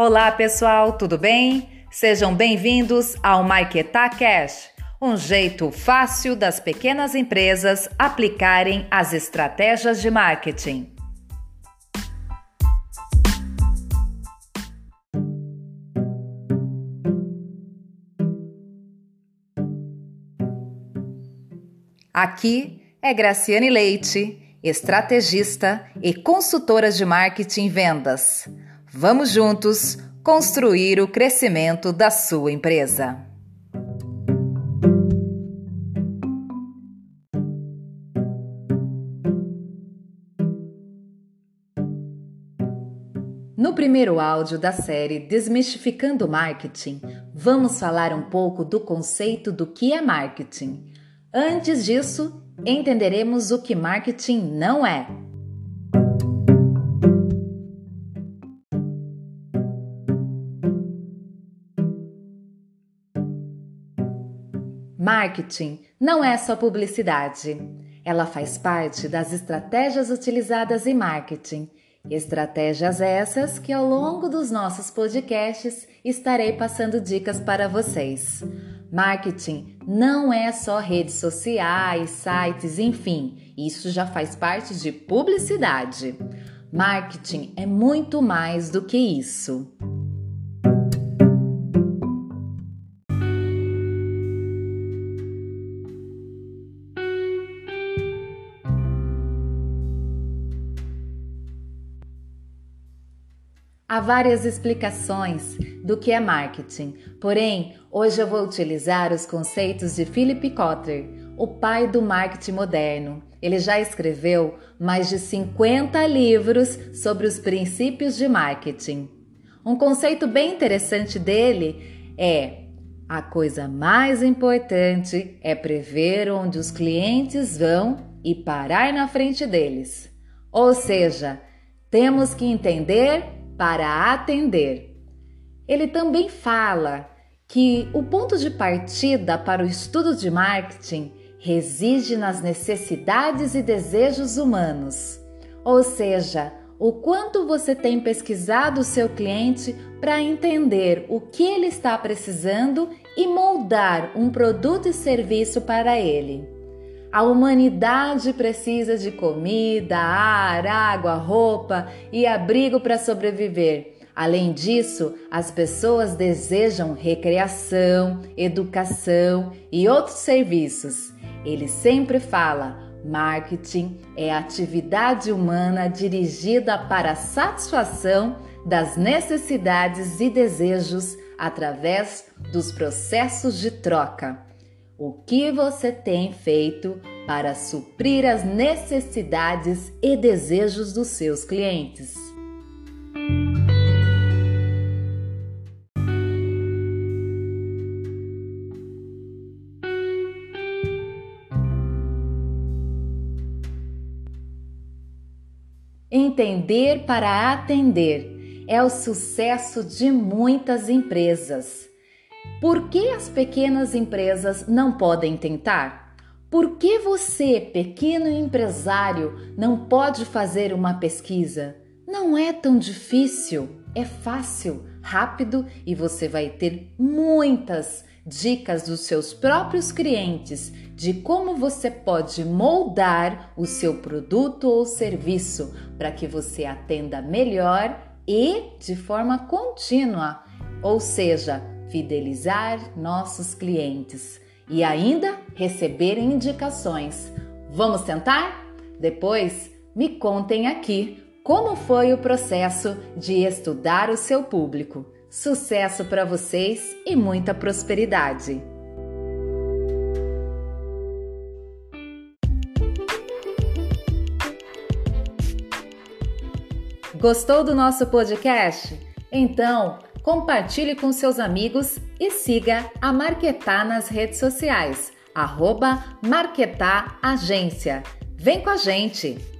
Olá, pessoal, tudo bem? Sejam bem-vindos ao Maiketá Cash, um jeito fácil das pequenas empresas aplicarem as estratégias de marketing. Aqui é Graciane Leite, estrategista e consultora de marketing e vendas. Vamos juntos construir o crescimento da sua empresa. No primeiro áudio da série Desmistificando Marketing, vamos falar um pouco do conceito do que é marketing. Antes disso, entenderemos o que marketing não é. Marketing não é só publicidade. Ela faz parte das estratégias utilizadas em marketing. Estratégias essas que ao longo dos nossos podcasts estarei passando dicas para vocês. Marketing não é só redes sociais, sites, enfim, isso já faz parte de publicidade. Marketing é muito mais do que isso. Há várias explicações do que é marketing, porém, hoje eu vou utilizar os conceitos de Philip Kotler, o pai do marketing moderno. Ele já escreveu mais de 50 livros sobre os princípios de marketing. Um conceito bem interessante dele é: a coisa mais importante é prever onde os clientes vão e parar na frente deles. Ou seja, temos que entender para atender. Ele também fala que o ponto de partida para o estudo de marketing reside nas necessidades e desejos humanos, ou seja, o quanto você tem pesquisado o seu cliente para entender o que ele está precisando e moldar um produto e serviço para ele. A humanidade precisa de comida, ar, água, roupa e abrigo para sobreviver. Além disso, as pessoas desejam recreação, educação e outros serviços. Ele sempre fala: marketing é atividade humana dirigida para a satisfação das necessidades e desejos através dos processos de troca. O que você tem feito para suprir as necessidades e desejos dos seus clientes? Entender para atender é o sucesso de muitas empresas. Por que as pequenas empresas não podem tentar? Por que você, pequeno empresário, não pode fazer uma pesquisa? Não é tão difícil, é fácil, rápido e você vai ter muitas dicas dos seus próprios clientes de como você pode moldar o seu produto ou serviço para que você atenda melhor e de forma contínua, ou seja, fidelizar nossos clientes e ainda receber indicações. Vamos tentar? Depois me contem aqui como foi o processo de estudar o seu público. Sucesso para vocês e muita prosperidade! Gostou do nosso podcast? Então, compartilhe com seus amigos e siga a Marquetá nas redes sociais, arroba Marquetá Agência. Vem com a gente!